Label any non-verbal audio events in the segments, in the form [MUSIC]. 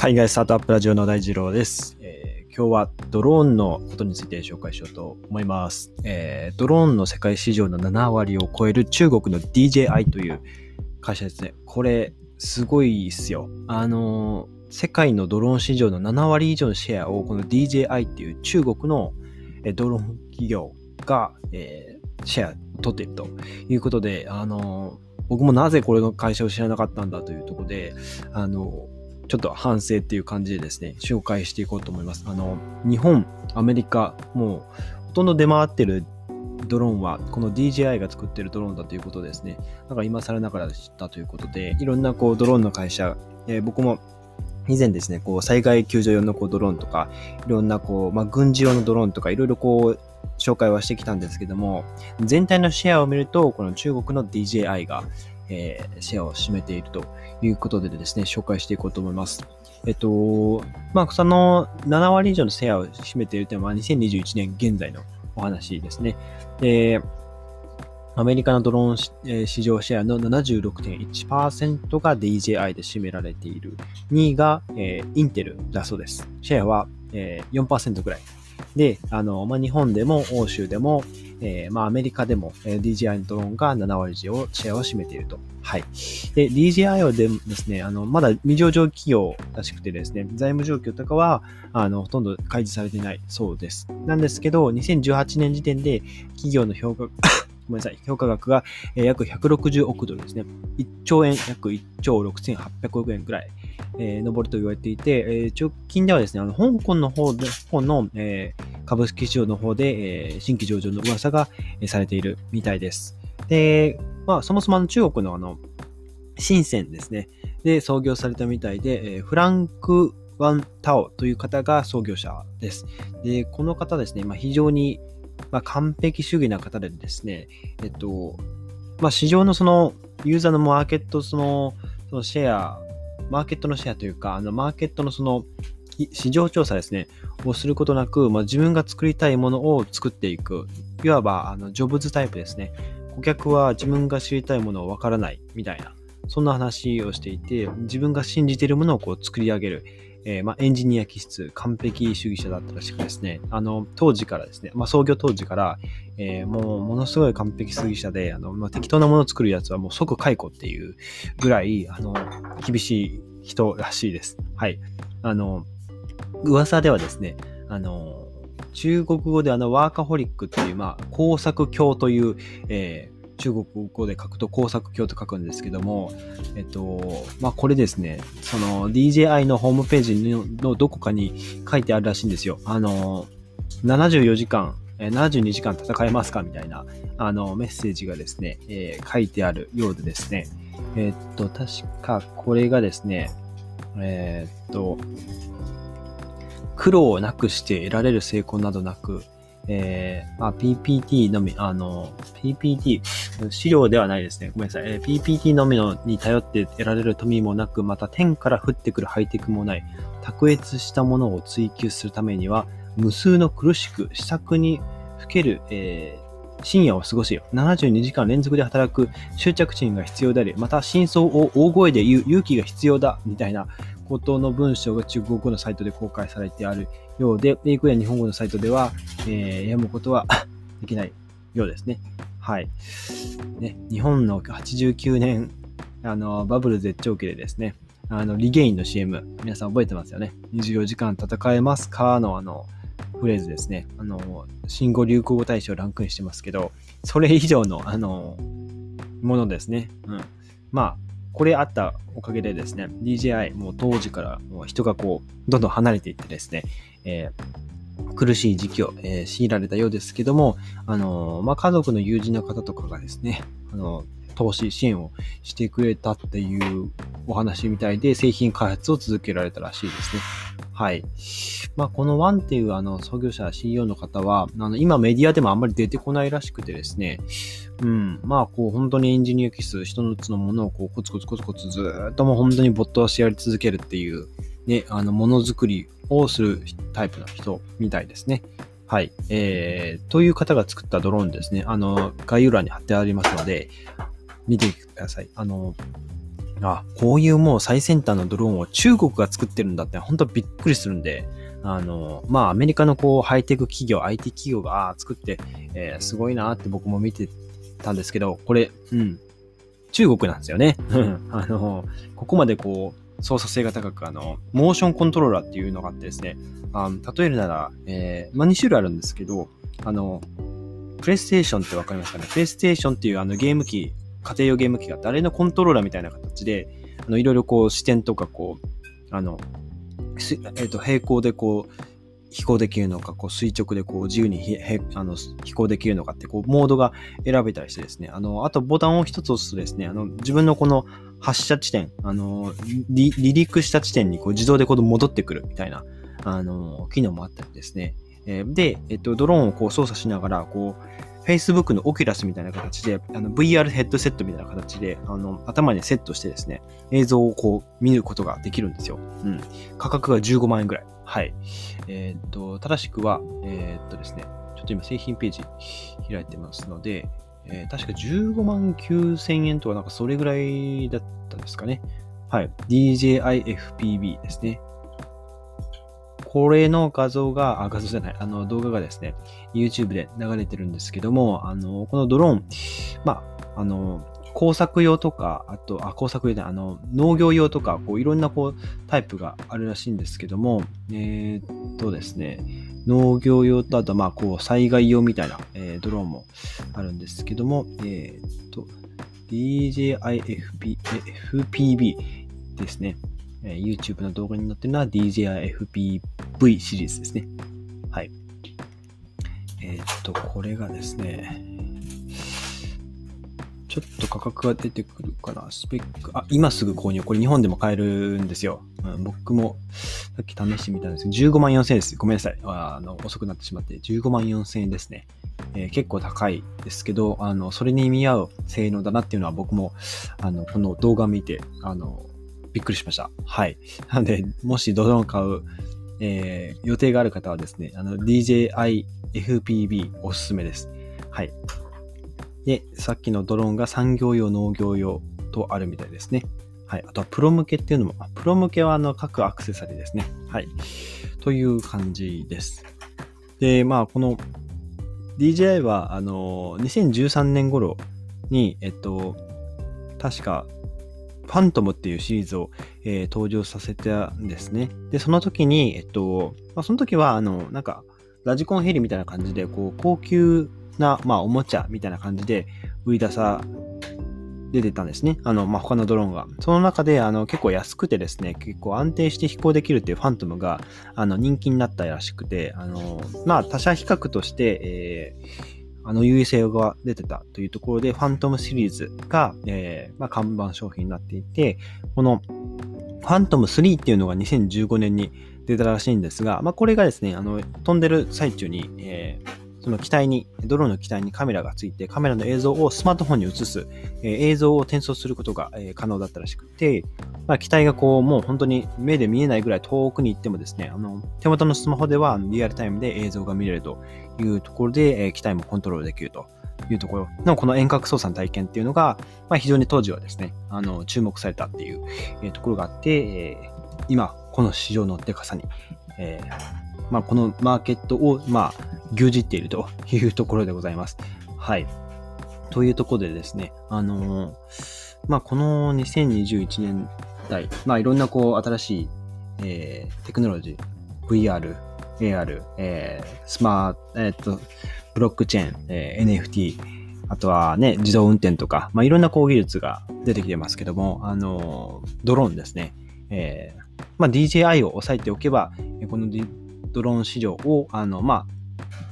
海外スタートアップラジオの大二郎です、えー今日はドローンのことについて紹介しようと思います。えードローンの世界市場の7割を超える中国の DJI という会社ですね。これ、すごいっすよ。あのー世界のドローン市場の7割以上のシェアをこの DJI っていう中国のドローン企業が、えーシェアを取っているということで、あのー僕もなぜこれの会社を知らなかったんだというところで、あのちょっと反省っていう感じでですね、紹介していこうと思います。あの、日本、アメリカ、もうほとんど出回ってるドローンは、この DJI が作ってるドローンだということですね。だから今更ながら知ったということで、いろんなこうドローンの会社、えー僕も以前ですね、こう災害救助用のこうドローンとか、いろんなこう、まあ、軍事用のドローンとか、いろいろこう、紹介はしてきたんですけども、全体のシェアを見ると、この中国の DJI が、えーシェアを占めているということでですね、紹介していこうと思います。えっと、まあ、その7割以上のシェアを占めているというのは、2021年現在のお話ですね。で、アメリカのドローン市場シェアの76.1%が DJI で占められている。2位が、えーインテルだそうです。シェアは、えー4%ぐらい。で、あの、まあ、日本でも欧州でも、えーまあ、アメリカでも、えー DJI のドローンが7割以上シェアを占めていると。はい。で、DJI はでですね、あの、まだ未上場企業らしくてですね、財務状況とかは、あの、ほとんど開示されていないそうです。なんですけど、2018年時点で企業の評価、[COUGHS] ごめんなさい、評価額が、え約160億ドルですね。1兆円、約1兆6800億円ぐらい、えー上ると言われていて、えー直近ではですね、あの、香港の方で、方の、えー株式市場の方で、えー新規上場の噂が、されているみたいです。で、まあ、そもそもの中国のあの、深センですね。で、創業されたみたいで、えーフランク・ワン・タオという方が創業者です。で、この方ですね、まあ、非常に、まあ、完璧主義な方でですね、えっと、まあ、市場のその、ユーザーのマーケット、その、そのシェア、マーケットのシェアというか、あの、マーケットのその、市場調査ですね、をすることなく、まあ、自分が作りたいものを作っていく。いわば、あの、ジョブズタイプですね。顧客は自分が知りたいものをわからないみたいな、そんな話をしていて、自分が信じているものをこう作り上げる。えーまあ、エンジニア気質、完璧主義者だったらしくですね、あの、当時からですね、まあ、創業当時から、えーもう、ものすごい完璧主義者で、あの、まあ、適当なものを作るやつはもう即解雇っていうぐらい、あの、厳しい人らしいです。はい。あの、噂ではですね、あの、中国語であの、ワーカホリックっていう、まあ、工作狂という、えー中国語で書くと工作狂と書くんですけども、えっと、まあ、これですね、その DJI のホームページのどこかに書いてあるらしいんですよ。あの、74時間、72時間戦えますかみたいな、あの、メッセージがですね、えー書いてあるようでですね、えっと、確かこれがですね、えーっと、苦労をなくして得られる成功などなく、えーまあ、PPT のみ、あの、PPT、資料ではないですね。ごめんなさい。えー PPT のみのに頼って得られる富もなく、また天から降ってくるハイテクもない、卓越したものを追求するためには、無数の苦しく、試作にふける、えー深夜を過ごし、72時間連続で働く執着心が必要であり、また真相を大声で言う勇気が必要だ、みたいなことの文章が中国語のサイトで公開されてあるようで、英語や日本語のサイトでは、えー読むことはできないようですね。はい。ね、日本の89年、あの、バブル絶頂期でですね、あの、リゲインの CM、皆さん覚えてますよね。24時間戦えますかのあの、フレーズですね。あの、新語・流行語大賞ランクインしてますけど、それ以上の、あの、ものですね。うん。まあ、これあったおかげでですね、DJI もう当時からもう人がこう、どんどん離れていってですね、えー苦しい時期を、えー強いられたようですけども、あのーまあ、家族の友人の方とかがですね、あの投資支援をしてくれたっていうお話みたいで、製品開発を続けられたらしいですね。はい。まあ、このワンっていうあの創業者 CEO の方は、あの今メディアでもあんまり出てこないらしくてですね、うん、まあこう本当にエンジニア気質、一つのものをこうコツコツコツコツずっともう本当に没頭してやり続けるっていう、ね、あのものづくりをするタイプの人みたいですね。はい。えー、という方が作ったドローンですね。あの、概要欄に貼ってありますので、見てください。あの、あ、こういうもう最先端のドローンを中国が作ってるんだって本当びっくりするんで、あの、まあアメリカのこうハイテク企業、IT 企業が作って、えー、すごいなって僕も見てたんですけど、これ、うん、中国なんですよね。[LAUGHS] あの、ここまでこう、操作性が高く、あの、モーションコントローラーっていうのがあってですね、あ例えるなら、えー、まあ2種類あるんですけど、あの、プレイステーションってわかりますかね？プレイステーションっていうあのゲーム機、家庭用ゲーム機があって、あれのコントローラーみたいな形で、あの、いろいろこう視点とかこう、あの、えっ、ー、と、平行でこう、飛行できるのか、こう垂直でこう自由にあの飛行できるのかってこうモードが選べたりしてですね、あの、あとボタンを一つ押すとですね、あの、自分のこの発射地点、あの、離陸した地点にこう自動でこう戻ってくるみたいな、あの、機能もあったりですね。え、で、えっと、ドローンをこう操作しながら、こう、Facebook のオキュラスみたいな形で、あの VR ヘッドセットみたいな形で、あの、頭にセットしてですね、映像をこう見ることができるんですよ。うん。価格が15万円ぐらい。はい。えー、っと、正しくは、えー、っとですね、ちょっと今製品ページ開いてますので、えー、確か15万9000円とかなんかそれぐらいだったですかね。はい。DJIFPB ですね。これの画像が、あ、画像じゃない、あの動画がですね、YouTube で流れてるんですけども、あの、このドローン、まあ、あの、工作用とか、あと、あ、工作用で、あの、農業用とか、こう、いろんな、こう、タイプがあるらしいんですけども、えー、っとですね、農業用と、あと、まあ、こう、災害用みたいな、えー、ドローンもあるんですけども、えー、っと、DJIFPB ですね。え、YouTube の動画に載ってるのは DJIFPV シリーズですね。はい。え、っと、これがですね、ちょっと価格が出てくるかな。スペック、あ、今すぐ購入。これ日本でも買えるんですよ。うん、僕もさっき試してみたんですけど、15万4000円です。ごめんなさい。あの、遅くなってしまって、15万4000円ですね。えー、結構高いですけど、あの、それに見合う性能だなっていうのは僕も、あの、この動画を見て、あの、びっくりしました。はい。[LAUGHS] なので、もしドローン買う、えー、予定がある方はですね、あの、DJI FPV おすすめです。はい。で、さっきのドローンが産業用、農業用とあるみたいですね。はい。あとはプロ向けっていうのも、プロ向けはあの各アクセサリーですね。はい。という感じです。で、まあ、この DJI は、あの、2013年頃に、えっと、確かファントムっていうシリーズを、えー、登場させたんですね。で、その時に、えっと、まあ、その時は、あの、なんか、ラジコンヘリみたいな感じで、こう、高級な、まあ、おもちゃみたいな感じで売り出さ出てたんですね。あの、まあ、他のドローンが。その中で、あの、結構安くてですね、結構安定して飛行できるっていうファントムが、あの、人気になったらしくて、あの、まあ、他社比較として、えーあの優位性が出てたというところで、ファントムシリーズが、えー、まあ、看板商品になっていて、このファントム3っていうのが2015年に出たらしいんですが、まあ、これがですね、あの、飛んでる最中に、えーその機体に、ドローンの機体にカメラがついて、カメラの映像をスマートフォンに映す、えー、映像を転送することが、えー、可能だったらしくて、まあ、機体がこう、もう本当に目で見えないぐらい遠くに行ってもですね、あの、手元のスマホではリアルタイムで映像が見れるというところで、えー、機体もコントロールできるというところ。のこの遠隔操作の体験っていうのが、まあ、非常に当時はですね、あの、注目されたっていう、えー、ところがあって、えー、今、この市場のデカさに、えーまあ、このマーケットを、まあ、牛耳っているというところでございます。はい。というところでですね、あのー、まあ、この2021年代、まあ、いろんなこう、新しい、えー、テクノロジー、VR、AR、えー、スマート、え、っと、ブロックチェーン、えー、NFT、あとはね、自動運転とか、まあ、いろんなこう技術が出てきてますけども、あのー、ドローンですね。えー、まあ、DJI を押さえておけば、このドローン市場を、あの、まあ、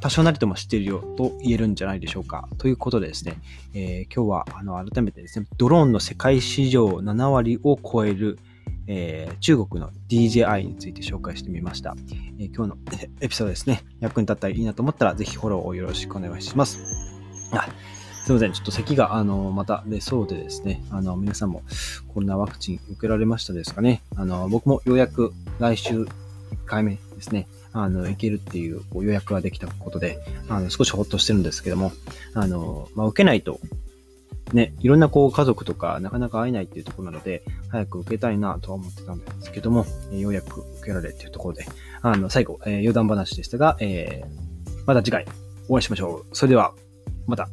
多少なりとも知っているよと言えるんじゃないでしょうか。ということでですね、えー、今日はあの改めてですね、ドローンの世界市場7割を超える、えー、中国の DJI について紹介してみました。えー、今日の [LAUGHS] エピソードですね、役に立ったらいいなと思ったら、ぜひフォローをよろしくお願いします。あすいません。ちょっと咳が、あの、また出そうでですね、あの、皆さんもコロナワクチン受けられましたですかね。あの、僕もようやく来週1回目ですね、あの、行けるっていうこう予約ができたことで、あの、少しほっとしてるんですけども、あの、まあ、受けないとね、いろんなこう家族とかなかなか会えないっていうところなので、早く受けたいなとは思ってたんですけども、えようやく受けられるっていうところで、あの、最後、えー、余談話でしたが、えー、また次回お会いしましょう。それでは、また。